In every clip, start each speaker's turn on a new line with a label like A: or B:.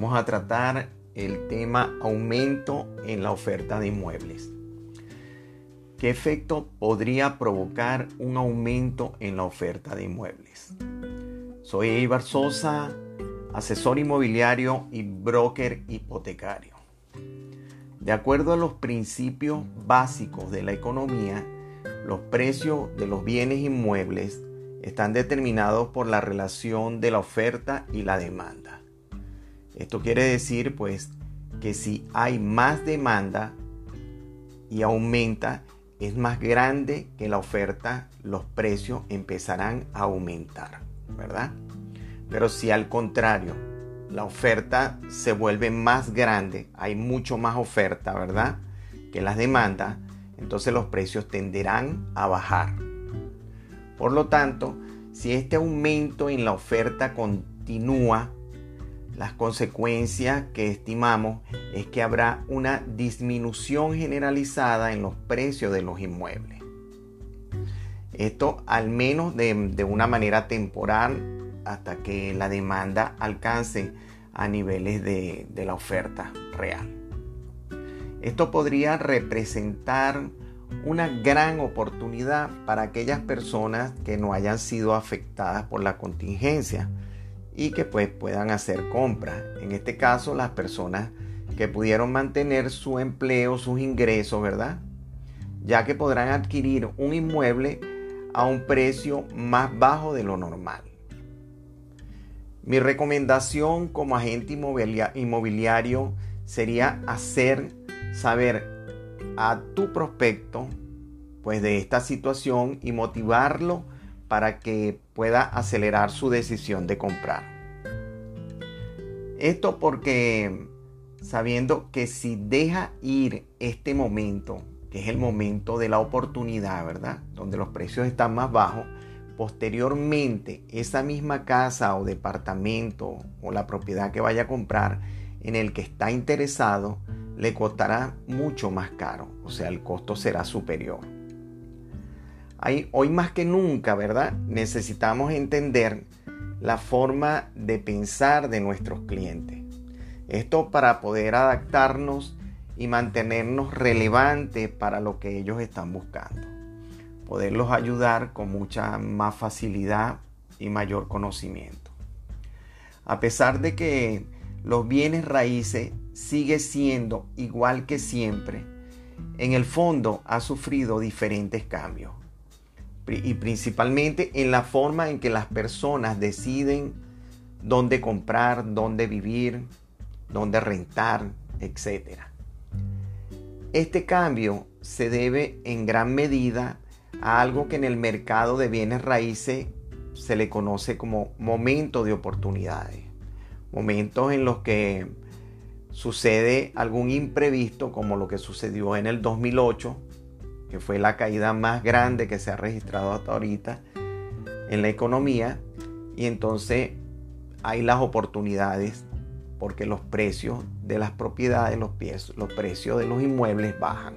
A: Vamos a tratar el tema aumento en la oferta de inmuebles. ¿Qué efecto podría provocar un aumento en la oferta de inmuebles? Soy Eibar Sosa, asesor inmobiliario y broker hipotecario. De acuerdo a los principios básicos de la economía, los precios de los bienes inmuebles están determinados por la relación de la oferta y la demanda. Esto quiere decir pues que si hay más demanda y aumenta, es más grande que la oferta, los precios empezarán a aumentar, ¿verdad? Pero si al contrario, la oferta se vuelve más grande, hay mucho más oferta, ¿verdad? Que las demandas, entonces los precios tenderán a bajar. Por lo tanto, si este aumento en la oferta continúa, las consecuencias que estimamos es que habrá una disminución generalizada en los precios de los inmuebles. Esto al menos de, una manera temporal hasta que la demanda alcance a niveles de, de la oferta real. Esto podría representar una gran oportunidad para aquellas personas que no hayan sido afectadas por la contingencia y que pues puedan hacer compras. En este caso, las personas que pudieron mantener su empleo, sus ingresos, ¿verdad? Ya que podrán adquirir un inmueble a un precio más bajo de lo normal. Mi recomendación como agente inmobiliario sería hacer saber a tu prospecto pues de esta situación y motivarlo para que pueda acelerar su decisión de comprar. Esto porque sabiendo que si deja ir este momento, que es el momento de la oportunidad, ¿verdad? Donde los precios están más bajos, posteriormente esa misma casa o departamento o la propiedad que vaya a comprar en el que está interesado le costará mucho más caro, o sea, el costo será superior hoy más que nunca, ¿verdad? Necesitamos entender la forma de pensar de nuestros clientes. Esto para poder adaptarnos y mantenernos relevantes para lo que ellos están buscando. Poderlos ayudar con mucha más facilidad y mayor conocimiento. A pesar de que los bienes raíces sigue siendo igual que siempre, en el fondo ha sufrido diferentes cambios y principalmente en la forma en que las personas deciden dónde comprar, dónde vivir, dónde rentar, etc. Este cambio se debe en gran medida a algo que en el mercado de bienes raíces se le conoce como momento de oportunidades. Momentos en los que sucede algún imprevisto como lo que sucedió en el 2008 que fue la caída más grande que se ha registrado hasta ahorita en la economía. Y entonces hay las oportunidades porque los precios de las propiedades, los, los precios de los inmuebles bajan.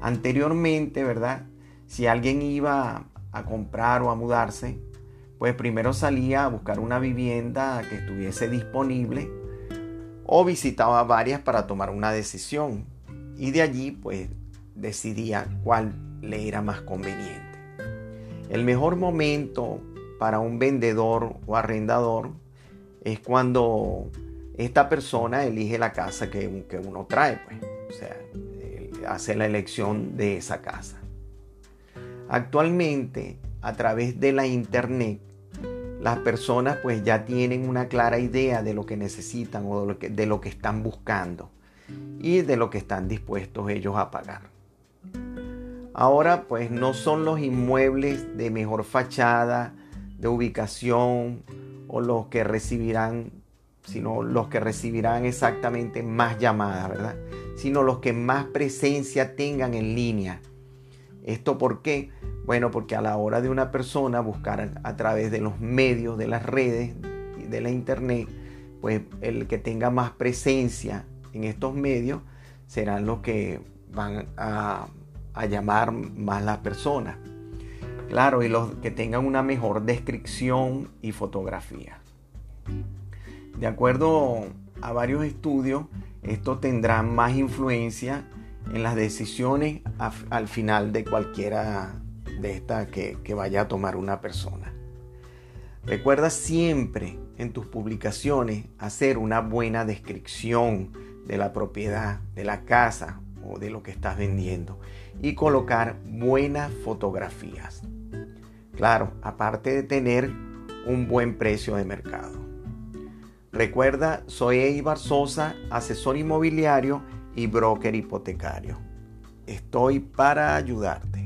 A: Anteriormente, ¿verdad? Si alguien iba a comprar o a mudarse, pues primero salía a buscar una vivienda que estuviese disponible o visitaba varias para tomar una decisión. Y de allí, pues decidía cuál le era más conveniente. El mejor momento para un vendedor o arrendador es cuando esta persona elige la casa que, que uno trae, pues. O sea, hace la elección de esa casa. Actualmente, a través de la internet, las personas pues ya tienen una clara idea de lo que necesitan o de lo que, de lo que están buscando y de lo que están dispuestos ellos a pagar. Ahora pues no son los inmuebles de mejor fachada, de ubicación o los que recibirán, sino los que recibirán exactamente más llamadas, ¿verdad? Sino los que más presencia tengan en línea. ¿Esto por qué? Bueno, porque a la hora de una persona buscar a través de los medios, de las redes, de la internet, pues el que tenga más presencia en estos medios serán los que van a a llamar más las personas. Claro, y los que tengan una mejor descripción y fotografía. De acuerdo a varios estudios, esto tendrá más influencia en las decisiones al final de cualquiera de estas que, que vaya a tomar una persona. Recuerda siempre en tus publicaciones hacer una buena descripción de la propiedad, de la casa de lo que estás vendiendo y colocar buenas fotografías. Claro, aparte de tener un buen precio de mercado. Recuerda, soy Eibar Sosa, asesor inmobiliario y broker hipotecario. Estoy para ayudarte.